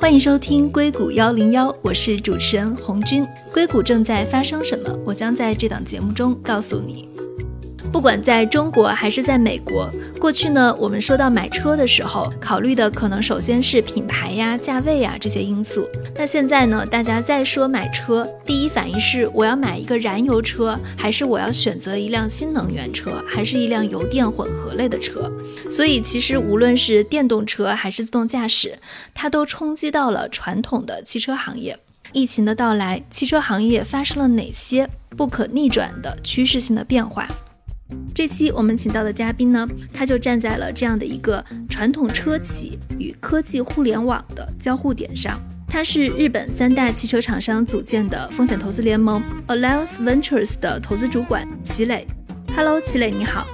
欢迎收听硅谷幺零幺，我是主持人红军。硅谷正在发生什么？我将在这档节目中告诉你。不管在中国还是在美国，过去呢，我们说到买车的时候，考虑的可能首先是品牌呀、价位呀这些因素。那现在呢，大家在说买车，第一反应是我要买一个燃油车，还是我要选择一辆新能源车，还是一辆油电混合类的车？所以其实无论是电动车还是自动驾驶，它都冲击到了传统的汽车行业。疫情的到来，汽车行业发生了哪些不可逆转的趋势性的变化？这期我们请到的嘉宾呢，他就站在了这样的一个传统车企与科技互联网的交互点上。他是日本三大汽车厂商组建的风险投资联盟 Alliance Ventures 的投资主管齐磊。Hello，齐磊，你好。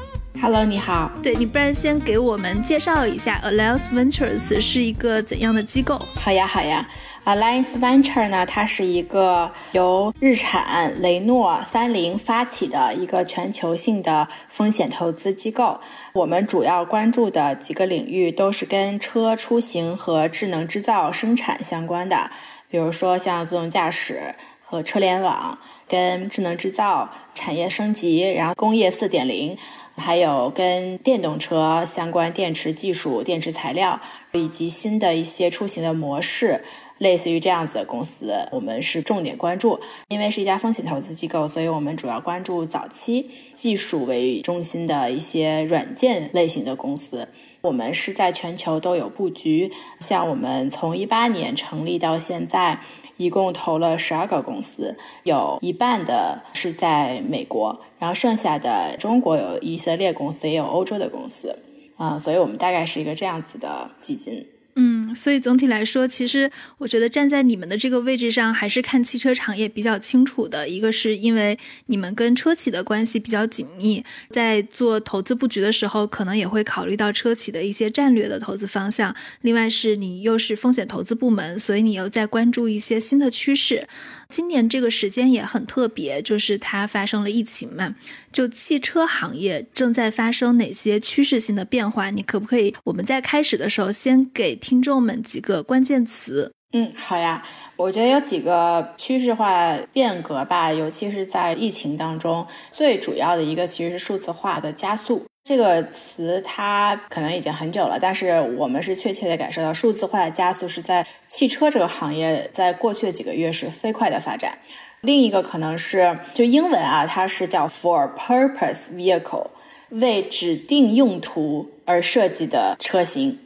Hello，你好。对你，不然先给我们介绍一下 Alliance Ventures 是一个怎样的机构？好呀，好呀。Alliance Venture 呢，它是一个由日产、雷诺、三菱发起的一个全球性的风险投资机构。我们主要关注的几个领域都是跟车出行和智能制造生产相关的，比如说像自动驾驶和车联网，跟智能制造、产业升级，然后工业四点零。还有跟电动车相关电池技术、电池材料，以及新的一些出行的模式，类似于这样子的公司，我们是重点关注。因为是一家风险投资机构，所以我们主要关注早期技术为中心的一些软件类型的公司。我们是在全球都有布局，像我们从一八年成立到现在。一共投了十二个公司，有一半的是在美国，然后剩下的中国有以色列公司，也有欧洲的公司，啊，所以我们大概是一个这样子的基金。嗯，所以总体来说，其实我觉得站在你们的这个位置上，还是看汽车产业比较清楚的。一个是因为你们跟车企的关系比较紧密，在做投资布局的时候，可能也会考虑到车企的一些战略的投资方向。另外是你又是风险投资部门，所以你又在关注一些新的趋势。今年这个时间也很特别，就是它发生了疫情嘛，就汽车行业正在发生哪些趋势性的变化？你可不可以我们在开始的时候先给听众们几个关键词？嗯，好呀，我觉得有几个趋势化变革吧，尤其是在疫情当中，最主要的一个其实是数字化的加速。这个词它可能已经很久了，但是我们是确切的感受到数字化的加速是在汽车这个行业在过去的几个月是飞快的发展。另一个可能是就英文啊，它是叫 for purpose vehicle，为指定用途而设计的车型，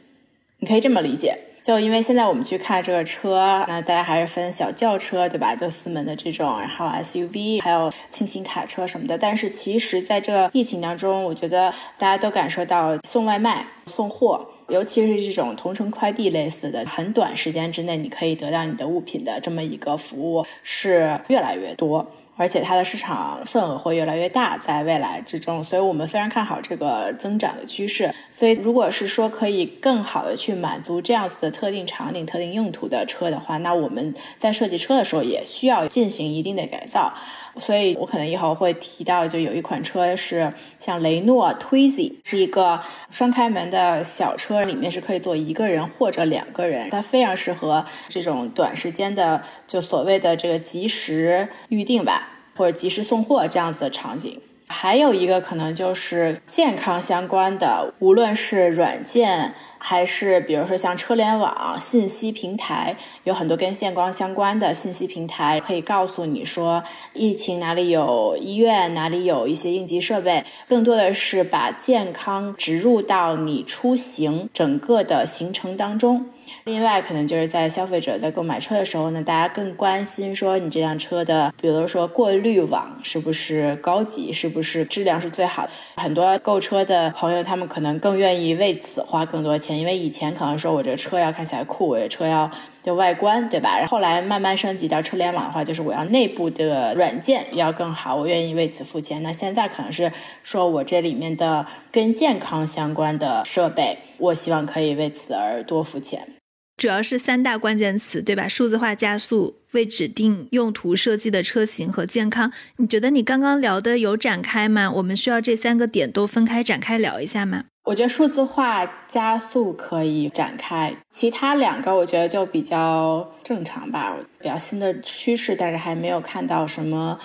你可以这么理解。就因为现在我们去看这个车，那大家还是分小轿车，对吧？就四门的这种，然后 SUV，还有轻型卡车什么的。但是其实，在这个疫情当中，我觉得大家都感受到送外卖、送货，尤其是这种同城快递类似的，很短时间之内你可以得到你的物品的这么一个服务，是越来越多。而且它的市场份额会越来越大，在未来之中，所以我们非常看好这个增长的趋势。所以，如果是说可以更好的去满足这样子的特定场景、特定用途的车的话，那我们在设计车的时候也需要进行一定的改造。所以我可能以后会提到，就有一款车是像雷诺 Twizy，是一个双开门的小车，里面是可以坐一个人或者两个人，它非常适合这种短时间的，就所谓的这个即时预定吧，或者即时送货这样子的场景。还有一个可能就是健康相关的，无论是软件。还是比如说像车联网信息平台，有很多跟健康相关的信息平台，可以告诉你说疫情哪里有医院，哪里有一些应急设备，更多的是把健康植入到你出行整个的行程当中。另外，可能就是在消费者在购买车的时候呢，大家更关心说你这辆车的，比如说过滤网是不是高级，是不是质量是最好的。很多购车的朋友，他们可能更愿意为此花更多钱，因为以前可能说我这车要看起来酷，我这车要就外观，对吧？然后来慢慢升级到车联网的话，就是我要内部的软件要更好，我愿意为此付钱。那现在可能是说我这里面的跟健康相关的设备，我希望可以为此而多付钱。主要是三大关键词，对吧？数字化加速、为指定用途设计的车型和健康。你觉得你刚刚聊的有展开吗？我们需要这三个点都分开展开聊一下吗？我觉得数字化加速可以展开，其他两个我觉得就比较正常吧，比较新的趋势，但是还没有看到什么。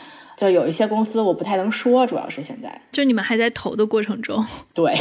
就有一些公司我不太能说，主要是现在就你们还在投的过程中。对，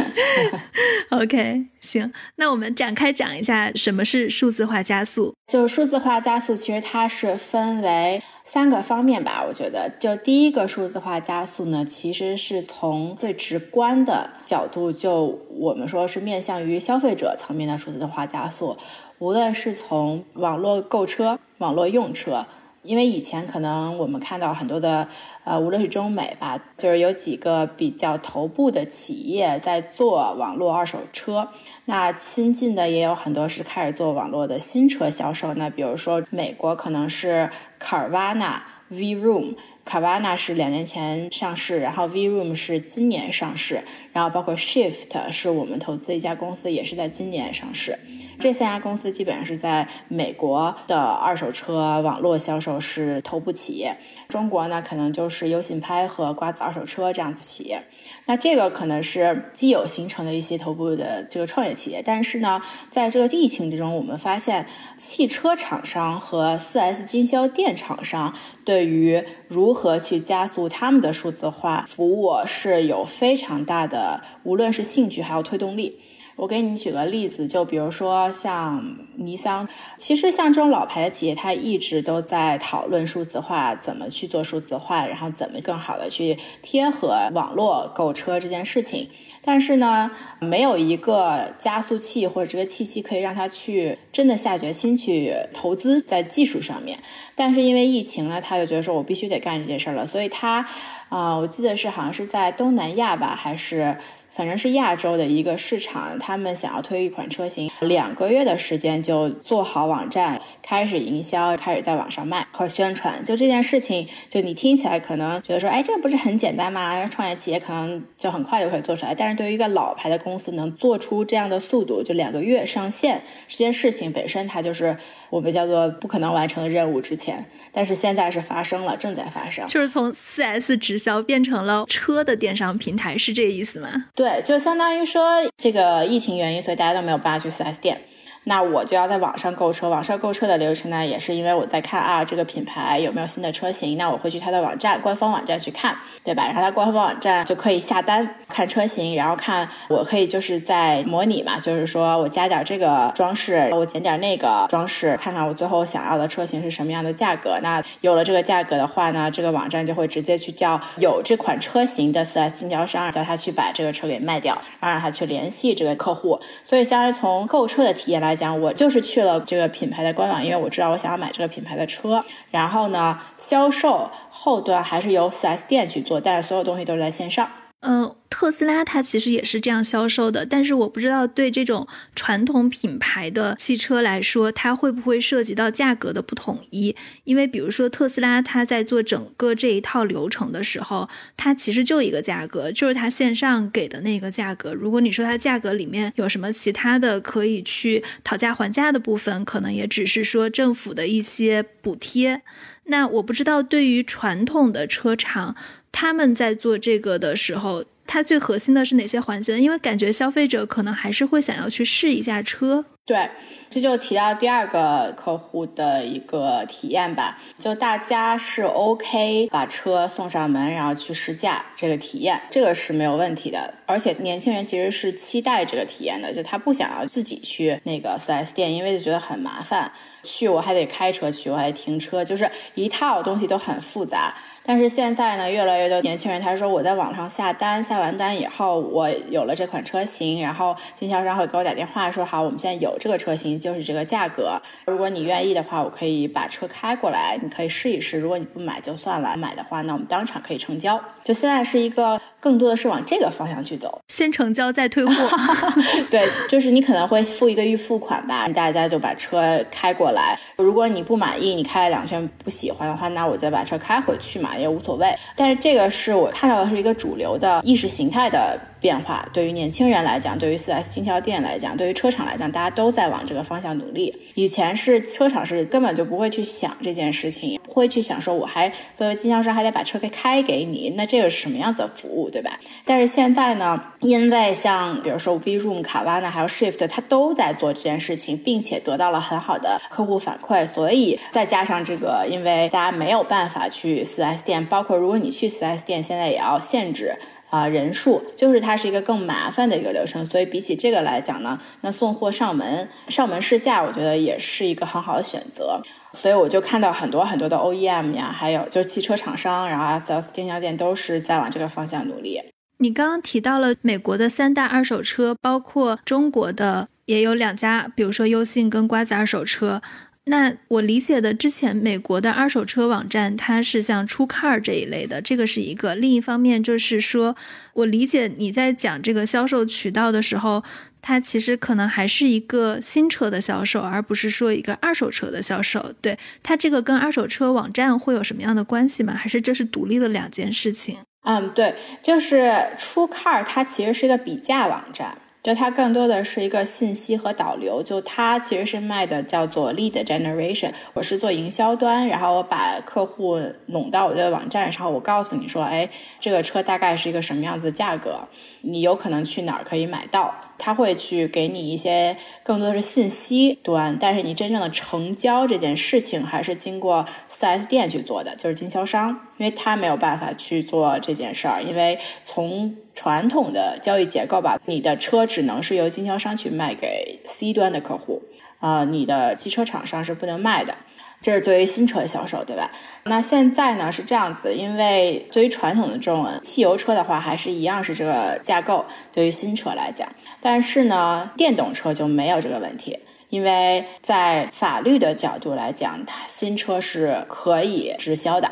OK，行，那我们展开讲一下什么是数字化加速。就数字化加速，其实它是分为三个方面吧。我觉得，就第一个数字化加速呢，其实是从最直观的角度，就我们说是面向于消费者层面的数字化加速，无论是从网络购车、网络用车。因为以前可能我们看到很多的，呃，无论是中美吧，就是有几个比较头部的企业在做网络二手车。那新进的也有很多是开始做网络的新车销售。那比如说美国可能是 Carvana、VRoom。Carvana 是两年前上市，然后 VRoom 是今年上市，然后包括 Shift 是我们投资一家公司，也是在今年上市。这三家公司基本上是在美国的二手车网络销售是头部企业，中国呢可能就是优信拍和瓜子二手车这样子企业。那这个可能是既有形成的一些头部的这个创业企业，但是呢，在这个疫情之中，我们发现汽车厂商和 4S 经销店厂商对于如何去加速他们的数字化服务是有非常大的，无论是兴趣还有推动力。我给你举个例子，就比如说像尼桑，其实像这种老牌的企业，它一直都在讨论数字化，怎么去做数字化，然后怎么更好的去贴合网络购车这件事情。但是呢，没有一个加速器或者这个契机可以让他去真的下决心去投资在技术上面。但是因为疫情呢，他就觉得说我必须得干这件事了，所以他，啊，我记得是好像是在东南亚吧，还是。反正是亚洲的一个市场，他们想要推一款车型，两个月的时间就做好网站，开始营销，开始在网上卖和宣传。就这件事情，就你听起来可能觉得说，哎，这不是很简单吗？创业企业可能就很快就可以做出来。但是对于一个老牌的公司，能做出这样的速度，就两个月上线，这件事情本身它就是我们叫做不可能完成的任务之前。但是现在是发生了，正在发生，就是从四 S 直销变成了车的电商平台，是这个意思吗？对，对就相当于说这个疫情原因，所以大家都没有办法去四 S 店。那我就要在网上购车，网上购车的流程呢，也是因为我在看啊，这个品牌有没有新的车型，那我会去它的网站，官方网站去看，对吧？然后它官方网站就可以下单看车型，然后看我可以就是在模拟嘛，就是说我加点这个装饰，我减点那个装饰，看看我最后想要的车型是什么样的价格。那有了这个价格的话呢，这个网站就会直接去叫有这款车型的 4S 经销商，叫他去把这个车给卖掉，然后让他去联系这个客户。所以，相当于从购车的体验来。来讲，我就是去了这个品牌的官网，因为我知道我想要买这个品牌的车。然后呢，销售后端还是由 4S 店去做，但是所有东西都是在线上。嗯。特斯拉它其实也是这样销售的，但是我不知道对这种传统品牌的汽车来说，它会不会涉及到价格的不统一？因为比如说特斯拉，它在做整个这一套流程的时候，它其实就一个价格，就是它线上给的那个价格。如果你说它价格里面有什么其他的可以去讨价还价的部分，可能也只是说政府的一些补贴。那我不知道对于传统的车厂，他们在做这个的时候。它最核心的是哪些环节？因为感觉消费者可能还是会想要去试一下车。对，这就提到第二个客户的一个体验吧，就大家是 OK 把车送上门，然后去试驾这个体验，这个是没有问题的。而且年轻人其实是期待这个体验的，就他不想要自己去那个 4S 店，因为就觉得很麻烦，去我还得开车去，我还得停车，就是一套东西都很复杂。但是现在呢，越来越多年轻人他说我在网上下单，下完单以后我有了这款车型，然后经销商会给我打电话说好，我们现在有这个车型，就是这个价格。如果你愿意的话，我可以把车开过来，你可以试一试。如果你不买就算了，买的话那我们当场可以成交。就现在是一个更多的是往这个方向去走，先成交再退货。对，就是你可能会付一个预付款吧，大家就把车开过来。如果你不满意，你开了两圈不喜欢的话，那我再把车开回去嘛。也无所谓，但是这个是我看到的是一个主流的意识形态的变化。对于年轻人来讲，对于四 S 经销店来讲，对于车厂来讲，大家都在往这个方向努力。以前是车厂是根本就不会去想这件事情。不会去想说，我还作为经销商还得把车给开给你，那这个是什么样子的服务，对吧？但是现在呢，因为像比如说 V Room、卡瓦纳还有 Shift，它都在做这件事情，并且得到了很好的客户反馈，所以再加上这个，因为大家没有办法去 4S 店，包括如果你去 4S 店，现在也要限制。啊，人数就是它是一个更麻烦的一个流程，所以比起这个来讲呢，那送货上门上门试驾，我觉得也是一个很好的选择。所以我就看到很多很多的 OEM 呀，还有就是汽车厂商，然后 4S 经销店都是在往这个方向努力。你刚刚提到了美国的三大二手车，包括中国的也有两家，比如说优信跟瓜子二手车。那我理解的，之前美国的二手车网站，它是像出 car 这一类的，这个是一个。另一方面就是说，我理解你在讲这个销售渠道的时候，它其实可能还是一个新车的销售，而不是说一个二手车的销售。对它这个跟二手车网站会有什么样的关系吗？还是这是独立的两件事情？嗯，对，就是出 car，它其实是一个比价网站。就它更多的是一个信息和导流，就它其实是卖的叫做 lead generation。我是做营销端，然后我把客户拢到我的网站上，我告诉你说，哎，这个车大概是一个什么样子的价格，你有可能去哪儿可以买到。他会去给你一些更多的是信息端，但是你真正的成交这件事情还是经过 4S 店去做的，就是经销商，因为他没有办法去做这件事儿，因为从传统的交易结构吧，你的车只能是由经销商去卖给 C 端的客户，啊，你的汽车厂商是不能卖的。这是作为新车销售，对吧？那现在呢是这样子，因为对于传统的这种汽油车的话，还是一样是这个架构。对于新车来讲，但是呢，电动车就没有这个问题，因为在法律的角度来讲，它新车是可以直销的，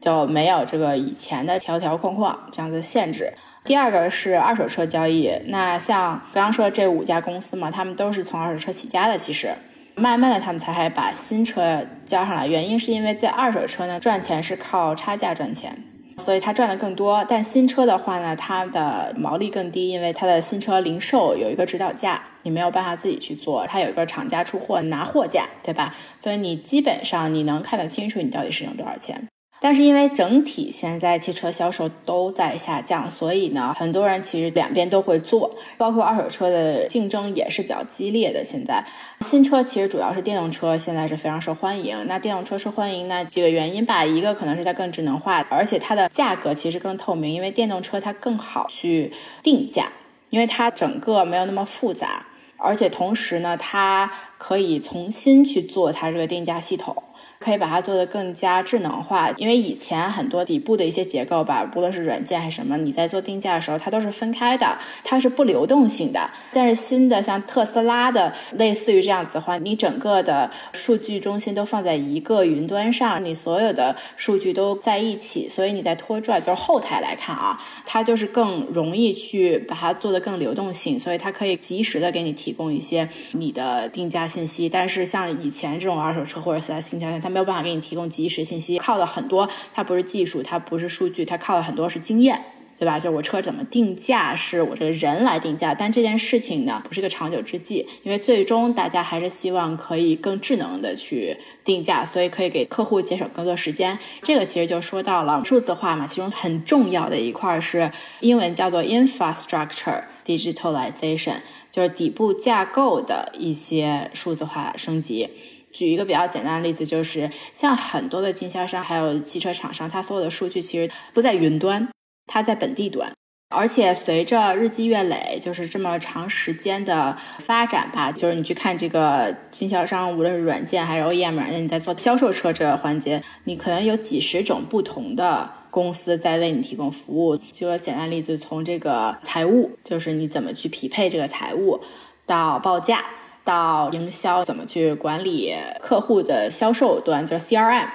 就没有这个以前的条条框框这样子限制。第二个是二手车交易，那像刚刚说的这五家公司嘛，他们都是从二手车起家的，其实。慢慢的，他们才还把新车交上来。原因是因为在二手车呢，赚钱是靠差价赚钱，所以他赚的更多。但新车的话呢，它的毛利更低，因为它的新车零售有一个指导价，你没有办法自己去做，它有一个厂家出货拿货价，对吧？所以你基本上你能看得清楚你到底是挣多少钱。但是因为整体现在汽车销售都在下降，所以呢，很多人其实两边都会做，包括二手车的竞争也是比较激烈的。现在新车其实主要是电动车，现在是非常受欢迎。那电动车受欢迎，那几个原因吧，一个可能是它更智能化，而且它的价格其实更透明，因为电动车它更好去定价，因为它整个没有那么复杂，而且同时呢，它可以重新去做它这个定价系统。可以把它做得更加智能化，因为以前很多底部的一些结构吧，不论是软件还是什么，你在做定价的时候，它都是分开的，它是不流动性的。但是新的像特斯拉的，类似于这样子的话，你整个的数据中心都放在一个云端上，你所有的数据都在一起，所以你在拖拽，就是后台来看啊，它就是更容易去把它做得更流动性，所以它可以及时的给你提供一些你的定价信息。但是像以前这种二手车或者四 S 经销商，没有办法给你提供及时信息，靠的很多，它不是技术，它不是数据，它靠的很多是经验，对吧？就是我车怎么定价，是我这个人来定价，但这件事情呢，不是一个长久之计，因为最终大家还是希望可以更智能的去定价，所以可以给客户节省更多时间。这个其实就说到了数字化嘛，其中很重要的一块是英文叫做 infrastructure digitalization，就是底部架构的一些数字化升级。举一个比较简单的例子，就是像很多的经销商还有汽车厂商，它所有的数据其实不在云端，它在本地端。而且随着日积月累，就是这么长时间的发展吧，就是你去看这个经销商，无论是软件还是 OEM，软件你在做销售车这个环节，你可能有几十种不同的公司在为你提供服务。举个简单例子，从这个财务，就是你怎么去匹配这个财务，到报价。到营销怎么去管理客户的销售端，就是 CRM，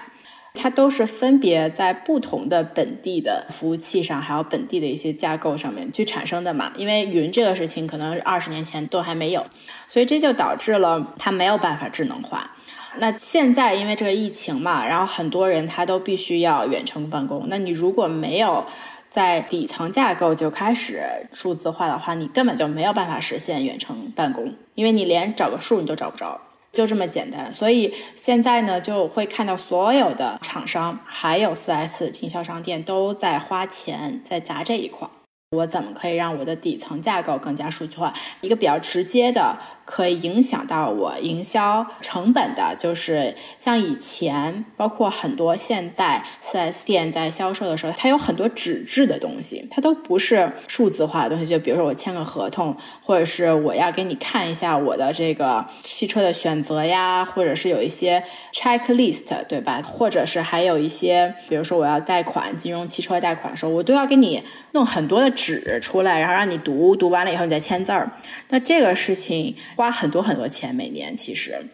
它都是分别在不同的本地的服务器上，还有本地的一些架构上面去产生的嘛。因为云这个事情可能二十年前都还没有，所以这就导致了它没有办法智能化。那现在因为这个疫情嘛，然后很多人他都必须要远程办公，那你如果没有。在底层架构就开始数字化的话，你根本就没有办法实现远程办公，因为你连找个数你都找不着。就这么简单。所以现在呢，就会看到所有的厂商还有 4S 经销商店都在花钱在砸这一块。我怎么可以让我的底层架构更加数据化？一个比较直接的。可以影响到我营销成本的，就是像以前，包括很多现在四 S 店在销售的时候，它有很多纸质的东西，它都不是数字化的东西。就比如说我签个合同，或者是我要给你看一下我的这个汽车的选择呀，或者是有一些 checklist，对吧？或者是还有一些，比如说我要贷款，金融汽车贷款的时候，我都要给你弄很多的纸出来，然后让你读，读完了以后你再签字儿。那这个事情。花很多很多钱每年，其实，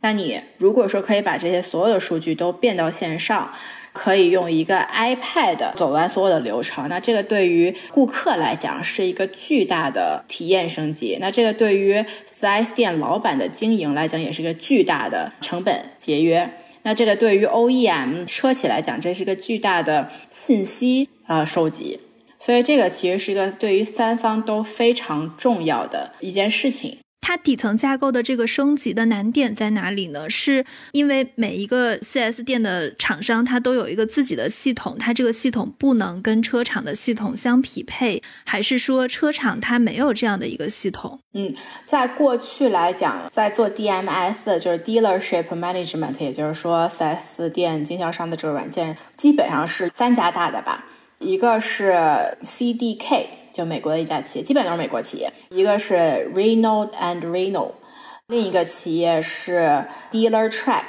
那你如果说可以把这些所有的数据都变到线上，可以用一个 iPad 走完所有的流程，那这个对于顾客来讲是一个巨大的体验升级。那这个对于 4S 店老板的经营来讲，也是一个巨大的成本节约。那这个对于 OEM 车企来讲，这是一个巨大的信息啊收集。所以这个其实是一个对于三方都非常重要的一件事情。它底层架构的这个升级的难点在哪里呢？是因为每一个 4S 店的厂商，它都有一个自己的系统，它这个系统不能跟车厂的系统相匹配，还是说车厂它没有这样的一个系统？嗯，在过去来讲，在做 DMS，就是 Dealership Management，也就是说 4S 店经销商的这个软件，基本上是三家大的吧，一个是 CDK。就美国的一家企业，基本都是美国企业。一个是 Renault and Renault，另一个企业是 Dealer Track，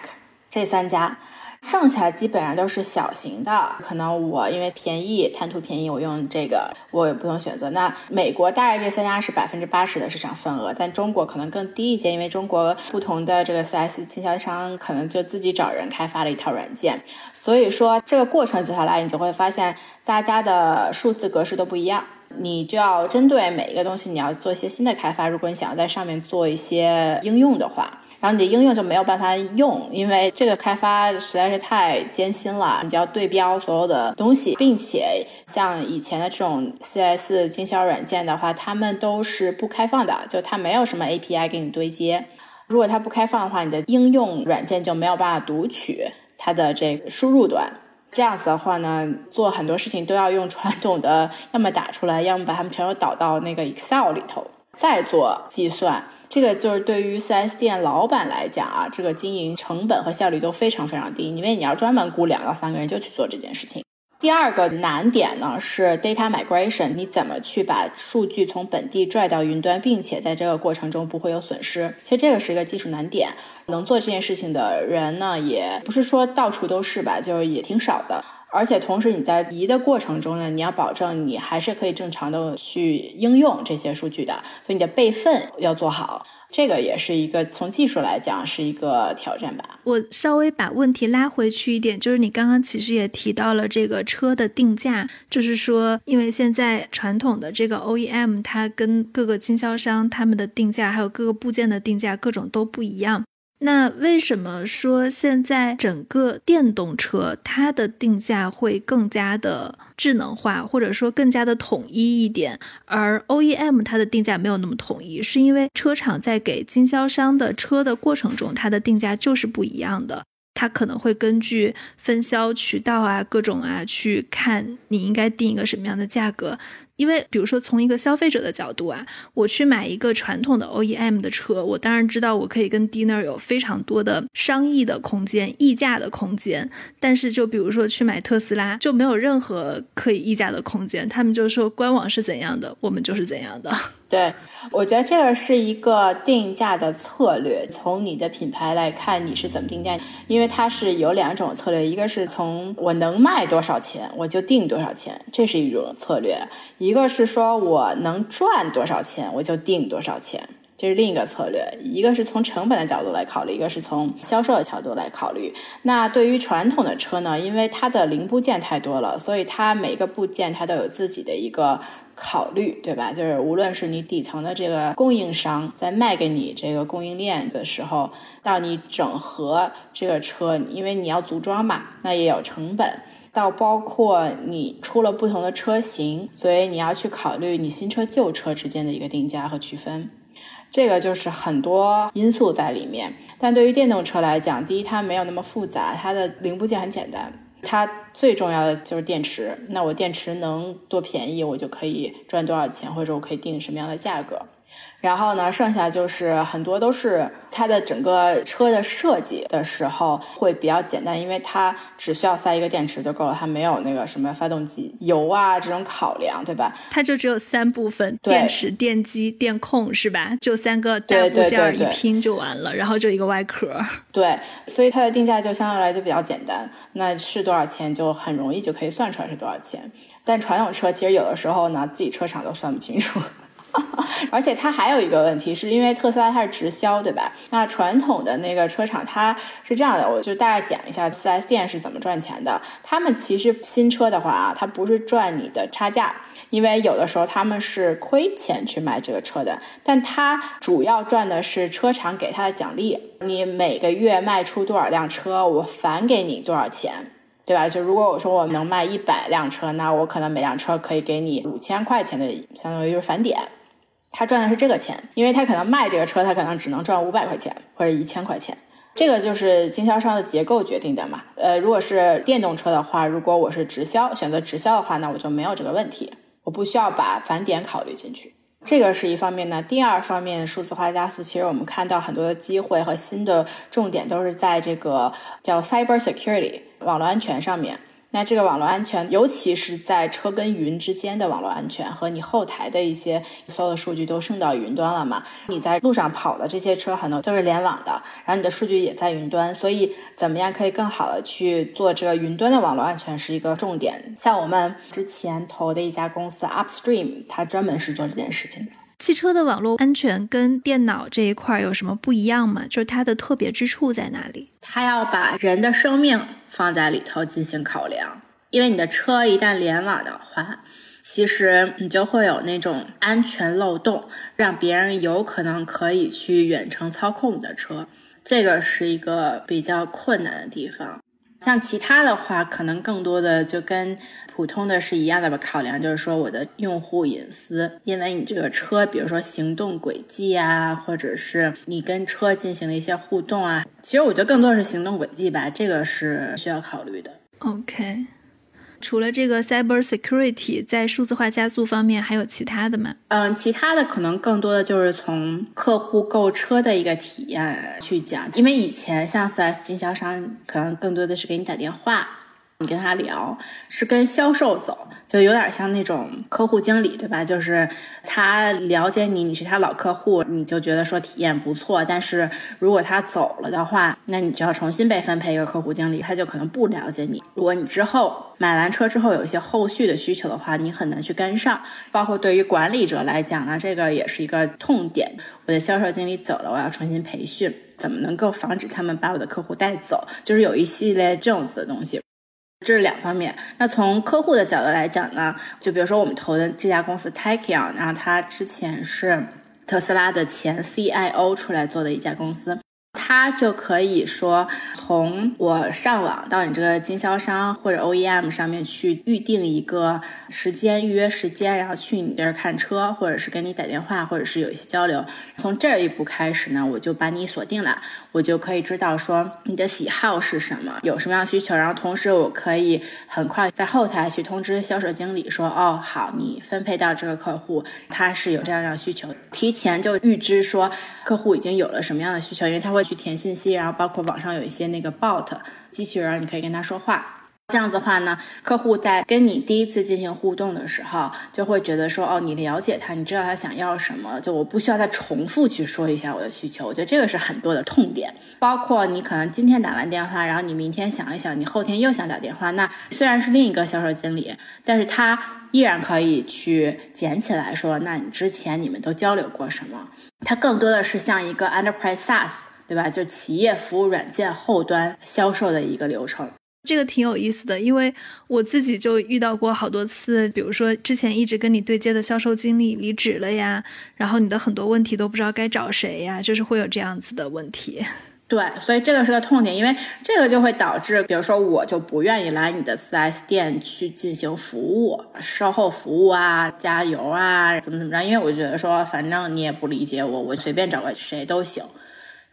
这三家，剩下基本上都是小型的。可能我因为便宜，贪图便宜，我用这个，我有不同选择。那美国大概这三家是百分之八十的市场份额，但中国可能更低一些，因为中国不同的这个 4S 经销商可能就自己找人开发了一套软件，所以说这个过程走下来，你就会发现大家的数字格式都不一样。你就要针对每一个东西，你要做一些新的开发。如果你想要在上面做一些应用的话，然后你的应用就没有办法用，因为这个开发实在是太艰辛了。你就要对标所有的东西，并且像以前的这种 CS 经销软件的话，他们都是不开放的，就它没有什么 API 给你对接。如果它不开放的话，你的应用软件就没有办法读取它的这个输入端。这样子的话呢，做很多事情都要用传统的，要么打出来，要么把它们全都导到那个 Excel 里头，再做计算。这个就是对于 4S 店老板来讲啊，这个经营成本和效率都非常非常低，因为你要专门雇两到三个人就去做这件事情。第二个难点呢是 data migration，你怎么去把数据从本地拽到云端，并且在这个过程中不会有损失？其实这个是一个技术难点，能做这件事情的人呢，也不是说到处都是吧，就也挺少的。而且同时你在移的过程中呢，你要保证你还是可以正常的去应用这些数据的，所以你的备份要做好。这个也是一个从技术来讲是一个挑战吧。我稍微把问题拉回去一点，就是你刚刚其实也提到了这个车的定价，就是说，因为现在传统的这个 OEM 它跟各个经销商他们的定价，还有各个部件的定价，各种都不一样。那为什么说现在整个电动车它的定价会更加的智能化，或者说更加的统一一点，而 OEM 它的定价没有那么统一，是因为车厂在给经销商的车的过程中，它的定价就是不一样的。它可能会根据分销渠道啊、各种啊去看你应该定一个什么样的价格，因为比如说从一个消费者的角度啊，我去买一个传统的 OEM 的车，我当然知道我可以跟 Dinner 有非常多的商议的空间、议价的空间，但是就比如说去买特斯拉，就没有任何可以议价的空间，他们就说官网是怎样的，我们就是怎样的。对，我觉得这个是一个定价的策略。从你的品牌来看，你是怎么定价？因为它是有两种策略，一个是从我能卖多少钱，我就定多少钱，这是一种策略；一个是说我能赚多少钱，我就定多少钱，这是另一个策略。一个是从成本的角度来考虑，一个是从销售的角度来考虑。那对于传统的车呢，因为它的零部件太多了，所以它每个部件它都有自己的一个。考虑对吧？就是无论是你底层的这个供应商在卖给你这个供应链的时候，到你整合这个车，因为你要组装嘛，那也有成本。到包括你出了不同的车型，所以你要去考虑你新车旧车之间的一个定价和区分。这个就是很多因素在里面。但对于电动车来讲，第一它没有那么复杂，它的零部件很简单，它最重要的就是电池。那我电池能多便宜，我就可以赚多少钱，或者我可以定什么样的价格。然后呢，剩下就是很多都是它的整个车的设计的时候会比较简单，因为它只需要塞一个电池就够了，它没有那个什么发动机油啊这种考量，对吧？它就只有三部分：电池、电机、电控，是吧？就三个大部件一拼就完了，然后就一个外壳。对，所以它的定价就相对来就比较简单，那是多少钱就很容易就可以算出来是多少钱。但传统车其实有的时候呢，自己车厂都算不清楚。而且它还有一个问题，是因为特斯拉它是直销，对吧？那传统的那个车厂它是这样的，我就大概讲一下四 S 店是怎么赚钱的。他们其实新车的话啊，它不是赚你的差价，因为有的时候他们是亏钱去卖这个车的，但它主要赚的是车厂给他的奖励。你每个月卖出多少辆车，我返给你多少钱，对吧？就如果我说我能卖一百辆车，那我可能每辆车可以给你五千块钱的，相当于就是返点。他赚的是这个钱，因为他可能卖这个车，他可能只能赚五百块钱或者一千块钱，这个就是经销商的结构决定的嘛。呃，如果是电动车的话，如果我是直销，选择直销的话，那我就没有这个问题，我不需要把返点考虑进去，这个是一方面呢。第二方面，数字化加速，其实我们看到很多的机会和新的重点都是在这个叫 cyber security 网络安全上面。那这个网络安全，尤其是在车跟云之间的网络安全，和你后台的一些所有的数据都升到云端了嘛？你在路上跑的这些车很多都是联网的，然后你的数据也在云端，所以怎么样可以更好的去做这个云端的网络安全是一个重点。像我们之前投的一家公司 Upstream，它专门是做这件事情的。汽车的网络安全跟电脑这一块有什么不一样吗？就是它的特别之处在哪里？它要把人的生命放在里头进行考量，因为你的车一旦联网的话，其实你就会有那种安全漏洞，让别人有可能可以去远程操控你的车，这个是一个比较困难的地方。像其他的话，可能更多的就跟普通的是一样的吧。考量就是说我的用户隐私，因为你这个车，比如说行动轨迹啊，或者是你跟车进行的一些互动啊，其实我觉得更多的是行动轨迹吧，这个是需要考虑的。OK。除了这个 cyber security，在数字化加速方面还有其他的吗？嗯，其他的可能更多的就是从客户购车的一个体验去讲，因为以前像四 S 经销商可能更多的是给你打电话。你跟他聊是跟销售走，就有点像那种客户经理，对吧？就是他了解你，你是他老客户，你就觉得说体验不错。但是如果他走了的话，那你就要重新被分配一个客户经理，他就可能不了解你。如果你之后买完车之后有一些后续的需求的话，你很难去跟上。包括对于管理者来讲呢，这个也是一个痛点。我的销售经理走了，我要重新培训，怎么能够防止他们把我的客户带走？就是有一系列这样子的东西。这是两方面。那从客户的角度来讲呢，就比如说我们投的这家公司 Taycan，然后它之前是特斯拉的前 CIO 出来做的一家公司。他就可以说，从我上网到你这个经销商或者 OEM 上面去预定一个时间，预约时间，然后去你这儿看车，或者是给你打电话，或者是有一些交流。从这一步开始呢，我就把你锁定了，我就可以知道说你的喜好是什么，有什么样需求，然后同时我可以很快在后台去通知销售经理说，哦，好，你分配到这个客户，他是有这样样需求，提前就预知说客户已经有了什么样的需求，因为他会。去填信息，然后包括网上有一些那个 bot 机器人，你可以跟他说话。这样子的话呢，客户在跟你第一次进行互动的时候，就会觉得说，哦，你了解他，你知道他想要什么，就我不需要再重复去说一下我的需求。我觉得这个是很多的痛点。包括你可能今天打完电话，然后你明天想一想，你后天又想打电话，那虽然是另一个销售经理，但是他依然可以去捡起来说，那你之前你们都交流过什么？它更多的是像一个 enterprise SaaS。对吧？就企业服务软件后端销售的一个流程，这个挺有意思的，因为我自己就遇到过好多次，比如说之前一直跟你对接的销售经理离职了呀，然后你的很多问题都不知道该找谁呀，就是会有这样子的问题。对，所以这个是个痛点，因为这个就会导致，比如说我就不愿意来你的 4S 店去进行服务、售后服务啊、加油啊，怎么怎么着，因为我觉得说，反正你也不理解我，我随便找个谁都行。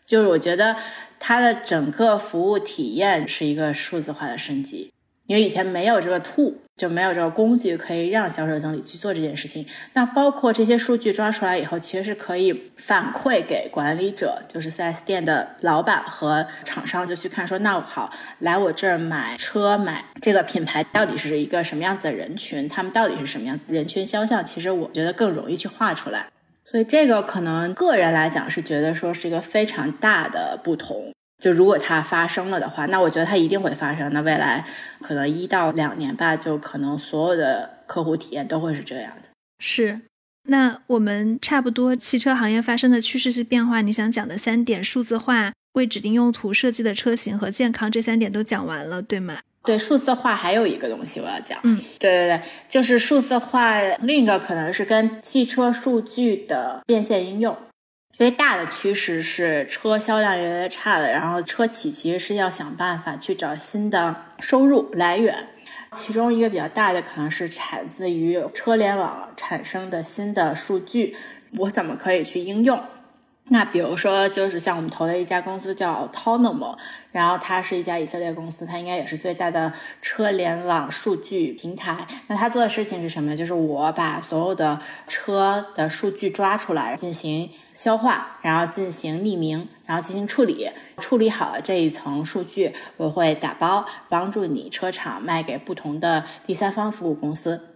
就是我觉得它的整个服务体验是一个数字化的升级。因为以前没有这个 tool，就没有这个工具可以让销售经理去做这件事情。那包括这些数据抓出来以后，其实是可以反馈给管理者，就是 4S 店的老板和厂商，就去看说，那好，来我这儿买车买这个品牌到底是一个什么样子的人群，他们到底是什么样子人群肖像，其实我觉得更容易去画出来。所以这个可能个人来讲是觉得说是一个非常大的不同。就如果它发生了的话，那我觉得它一定会发生。那未来可能一到两年吧，就可能所有的客户体验都会是这样的。是，那我们差不多汽车行业发生的趋势性变化，你想讲的三点：数字化、为指定用途设计的车型和健康，这三点都讲完了，对吗？对，数字化还有一个东西我要讲。嗯，对对对，就是数字化，另一个可能是跟汽车数据的变现应用。因为大的趋势是车销量越来越差了，然后车企其实是要想办法去找新的收入来源，其中一个比较大的可能是产自于车联网产生的新的数据，我怎么可以去应用？那比如说，就是像我们投的一家公司叫 Autonomo，然后它是一家以色列公司，它应该也是最大的车联网数据平台。那它做的事情是什么？就是我把所有的车的数据抓出来进行消化，然后进行匿名，然后进行处理。处理好了这一层数据，我会打包，帮助你车厂卖给不同的第三方服务公司。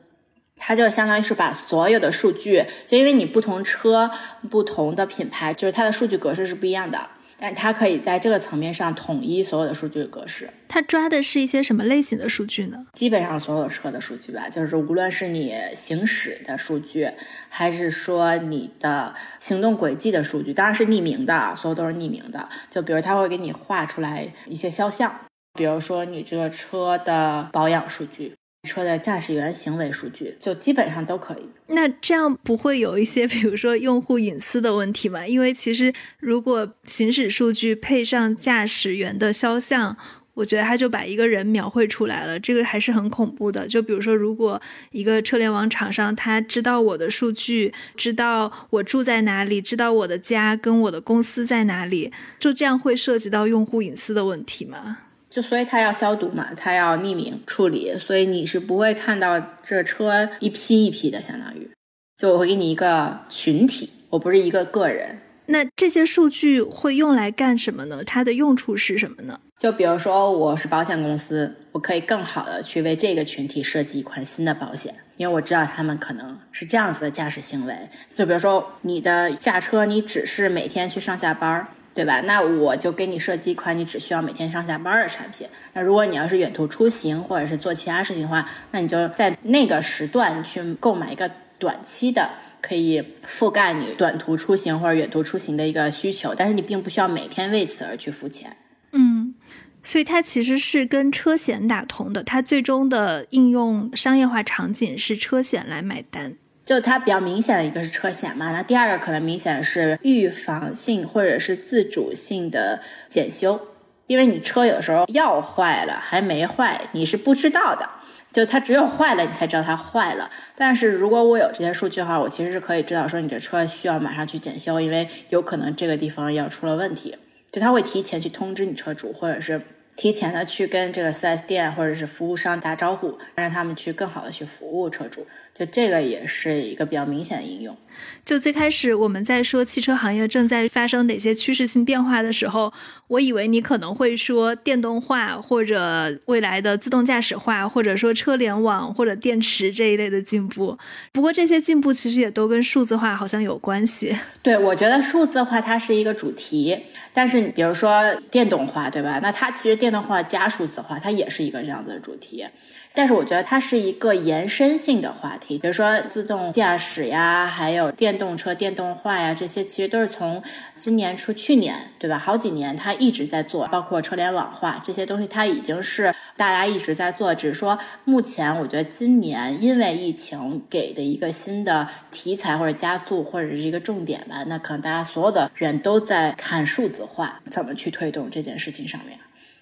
它就相当于是把所有的数据，就因为你不同车、不同的品牌，就是它的数据格式是不一样的，但是它可以在这个层面上统一所有的数据格式。它抓的是一些什么类型的数据呢？基本上所有车的数据吧，就是无论是你行驶的数据，还是说你的行动轨迹的数据，当然是匿名的，所有都是匿名的。就比如它会给你画出来一些肖像，比如说你这个车的保养数据。车的驾驶员行为数据就基本上都可以。那这样不会有一些，比如说用户隐私的问题吗？因为其实如果行驶数据配上驾驶员的肖像，我觉得他就把一个人描绘出来了，这个还是很恐怖的。就比如说，如果一个车联网厂商他知道我的数据，知道我住在哪里，知道我的家跟我的公司在哪里，就这样会涉及到用户隐私的问题吗？就所以它要消毒嘛，它要匿名处理，所以你是不会看到这车一批一批的，相当于，就我会给你一个群体，我不是一个个人。那这些数据会用来干什么呢？它的用处是什么呢？就比如说我是保险公司，我可以更好的去为这个群体设计一款新的保险，因为我知道他们可能是这样子的驾驶行为。就比如说你的驾车，你只是每天去上下班儿。对吧？那我就给你设计一款你只需要每天上下班的产品。那如果你要是远途出行或者是做其他事情的话，那你就在那个时段去购买一个短期的，可以覆盖你短途出行或者远途出行的一个需求。但是你并不需要每天为此而去付钱。嗯，所以它其实是跟车险打通的，它最终的应用商业化场景是车险来买单。就它比较明显的一个是车险嘛，那第二个可能明显是预防性或者是自主性的检修，因为你车有时候要坏了还没坏，你是不知道的，就它只有坏了你才知道它坏了。但是如果我有这些数据的话，我其实是可以知道说你这车需要马上去检修，因为有可能这个地方要出了问题，就他会提前去通知你车主，或者是。提前的去跟这个 4S 店或者是服务商打招呼，让他们去更好的去服务车主，就这个也是一个比较明显的应用。就最开始我们在说汽车行业正在发生哪些趋势性变化的时候，我以为你可能会说电动化或者未来的自动驾驶化，或者说车联网或者电池这一类的进步。不过这些进步其实也都跟数字化好像有关系。对，我觉得数字化它是一个主题，但是你比如说电动化，对吧？那它其实电的话加数字化，它也是一个这样子的主题。但是我觉得它是一个延伸性的话题，比如说自动驾驶呀，还有电动车电动化呀，这些其实都是从今年出去年，对吧？好几年它一直在做，包括车联网化这些东西，它已经是大家一直在做，只是说目前我觉得今年因为疫情给的一个新的题材或者加速或者是一个重点吧，那可能大家所有的人都在看数字化怎么去推动这件事情上面。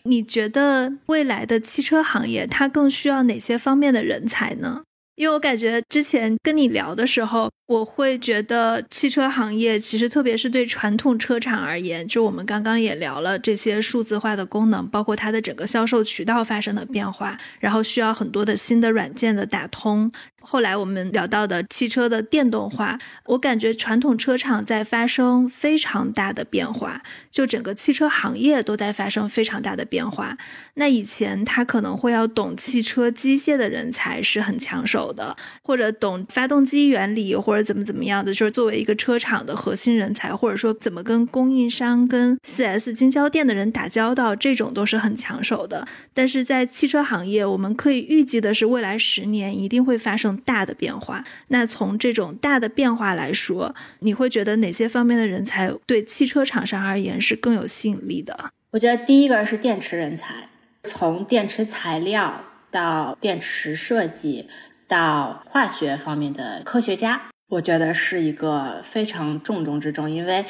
你觉得未来的汽车行业它更需要哪些方面的人才呢？因为我感觉之前跟你聊的时候，我会觉得汽车行业其实特别是对传统车厂而言，就我们刚刚也聊了这些数字化的功能，包括它的整个销售渠道发生的变化，然后需要很多的新的软件的打通。后来我们聊到的汽车的电动化，我感觉传统车厂在发生非常大的变化，就整个汽车行业都在发生非常大的变化。那以前他可能会要懂汽车机械的人才是很抢手的，或者懂发动机原理或者怎么怎么样的，就是作为一个车厂的核心人才，或者说怎么跟供应商、跟 4S 经销店的人打交道，这种都是很抢手的。但是在汽车行业，我们可以预计的是，未来十年一定会发生。大的变化，那从这种大的变化来说，你会觉得哪些方面的人才对汽车厂商而言是更有吸引力的？我觉得第一个是电池人才，从电池材料到电池设计到化学方面的科学家，我觉得是一个非常重中之重，因为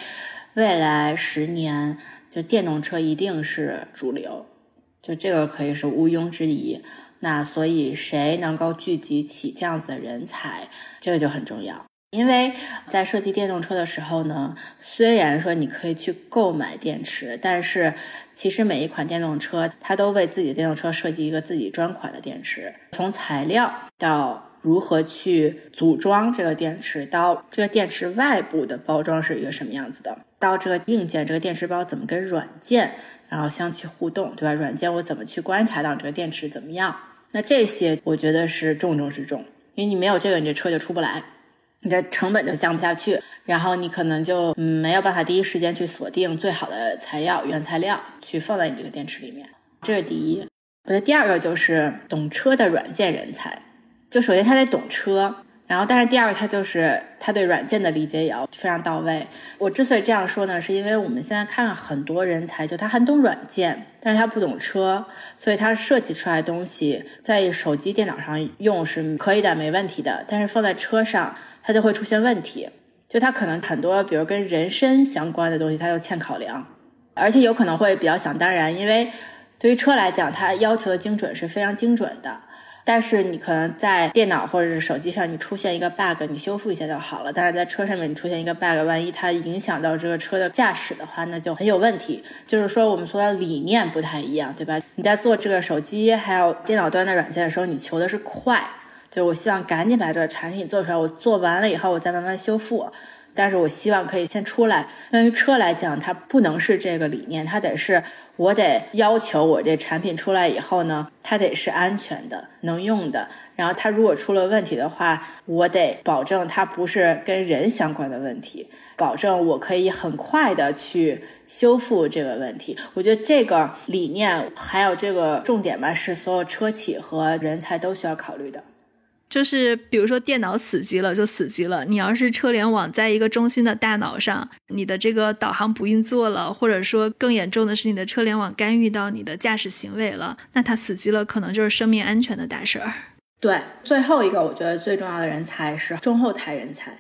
未来十年就电动车一定是主流，就这个可以是毋庸置疑。那所以，谁能够聚集起这样子的人才，这个就很重要。因为在设计电动车的时候呢，虽然说你可以去购买电池，但是其实每一款电动车它都为自己的电动车设计一个自己专款的电池。从材料到如何去组装这个电池，到这个电池外部的包装是一个什么样子的，到这个硬件这个电池包怎么跟软件然后相去互动，对吧？软件我怎么去观察到这个电池怎么样？那这些我觉得是重中之重，因为你没有这个，你这车就出不来，你的成本就降不下去，然后你可能就没有办法第一时间去锁定最好的材料、原材料去放在你这个电池里面，这是第一。我觉得第二个就是懂车的软件人才，就首先他得懂车。然后，但是第二个，他就是他对软件的理解也要非常到位。我之所以这样说呢，是因为我们现在看很多人才，就他很懂软件，但是他不懂车，所以他设计出来的东西在手机、电脑上用是可以的，没问题的。但是放在车上，它就会出现问题。就他可能很多，比如跟人身相关的东西，他就欠考量，而且有可能会比较想当然，因为对于车来讲，它要求的精准是非常精准的。但是你可能在电脑或者是手机上，你出现一个 bug，你修复一下就好了。但是在车上面你出现一个 bug，万一它影响到这个车的驾驶的话，那就很有问题。就是说我们说的理念不太一样，对吧？你在做这个手机还有电脑端的软件的时候，你求的是快，就是我希望赶紧把这个产品做出来，我做完了以后我再慢慢修复。但是我希望可以先出来。对于车来讲，它不能是这个理念，它得是我得要求我这产品出来以后呢，它得是安全的、能用的。然后它如果出了问题的话，我得保证它不是跟人相关的问题，保证我可以很快的去修复这个问题。我觉得这个理念还有这个重点吧，是所有车企和人才都需要考虑的。就是比如说电脑死机了就死机了，你要是车联网在一个中心的大脑上，你的这个导航不运作了，或者说更严重的是你的车联网干预到你的驾驶行为了，那它死机了可能就是生命安全的大事儿。对，最后一个我觉得最重要的人才是中后台人才。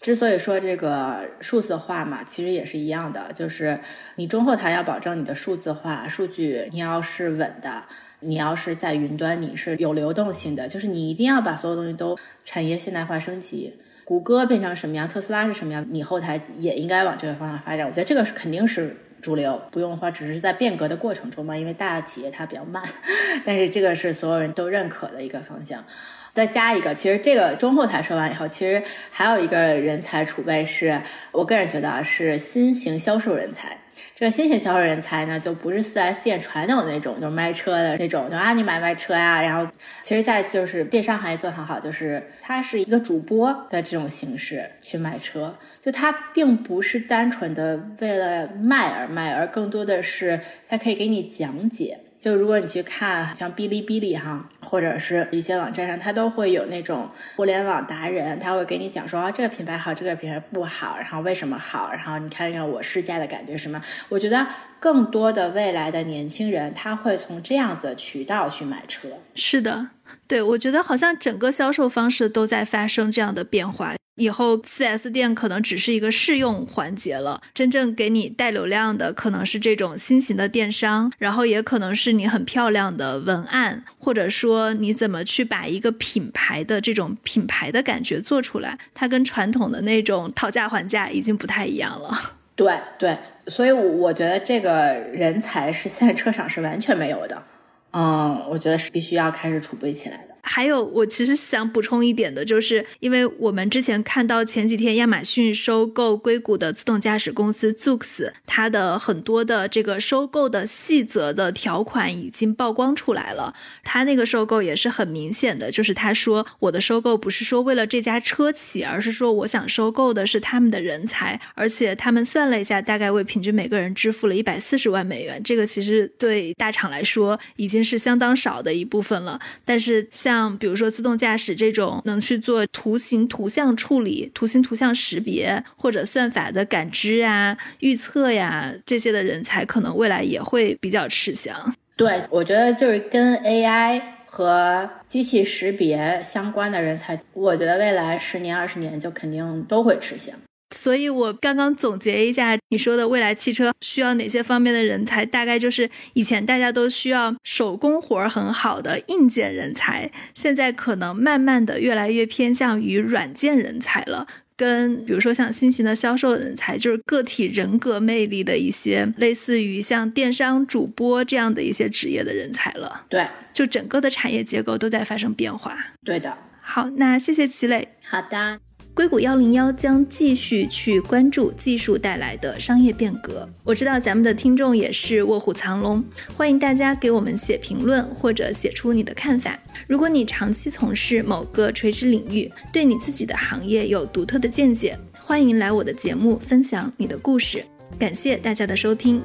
之所以说这个数字化嘛，其实也是一样的，就是你中后台要保证你的数字化数据，你要是稳的，你要是在云端，你是有流动性的，就是你一定要把所有东西都产业现代化升级。谷歌变成什么样，特斯拉是什么样，你后台也应该往这个方向发展。我觉得这个是肯定是主流，不用的话，只是在变革的过程中嘛，因为大的企业它比较慢，但是这个是所有人都认可的一个方向。再加一个，其实这个中后台说完以后，其实还有一个人才储备，是我个人觉得啊，是新型销售人才。这个新型销售人才呢，就不是四 S 店传统的那种，就是卖车的那种，就啊你买卖车呀。然后，其实，在就是电商行业做很好，就是它是一个主播的这种形式去卖车，就它并不是单纯的为了卖而卖，而更多的是它可以给你讲解。就如果你去看像哔哩哔哩哈，或者是一些网站上，它都会有那种互联网达人，他会给你讲说啊这个品牌好，这个品牌不好，然后为什么好，然后你看看我试驾的感觉什么。我觉得更多的未来的年轻人，他会从这样子的渠道去买车。是的，对我觉得好像整个销售方式都在发生这样的变化。以后 4S 店可能只是一个试用环节了，真正给你带流量的可能是这种新型的电商，然后也可能是你很漂亮的文案，或者说你怎么去把一个品牌的这种品牌的感觉做出来，它跟传统的那种讨价还价已经不太一样了。对对，所以我觉得这个人才是现在车厂是完全没有的，嗯，我觉得是必须要开始储备起来。还有，我其实想补充一点的，就是因为我们之前看到前几天亚马逊收购硅谷的自动驾驶公司 Zoox，它的很多的这个收购的细则的条款已经曝光出来了。它那个收购也是很明显的，就是他说我的收购不是说为了这家车企，而是说我想收购的是他们的人才，而且他们算了一下，大概为平均每个人支付了一百四十万美元。这个其实对大厂来说已经是相当少的一部分了，但是像像比如说自动驾驶这种能去做图形图像处理、图形图像识别或者算法的感知啊、预测呀这些的人才，可能未来也会比较吃香。对，我觉得就是跟 AI 和机器识别相关的人才，我觉得未来十年、二十年就肯定都会吃香。所以，我刚刚总结一下你说的未来汽车需要哪些方面的人才，大概就是以前大家都需要手工活儿很好的硬件人才，现在可能慢慢的越来越偏向于软件人才了，跟比如说像新型的销售人才，就是个体人格魅力的一些，类似于像电商主播这样的一些职业的人才了。对，就整个的产业结构都在发生变化。对的。好，那谢谢齐磊。好的。硅谷幺零幺将继续去关注技术带来的商业变革。我知道咱们的听众也是卧虎藏龙，欢迎大家给我们写评论或者写出你的看法。如果你长期从事某个垂直领域，对你自己的行业有独特的见解，欢迎来我的节目分享你的故事。感谢大家的收听。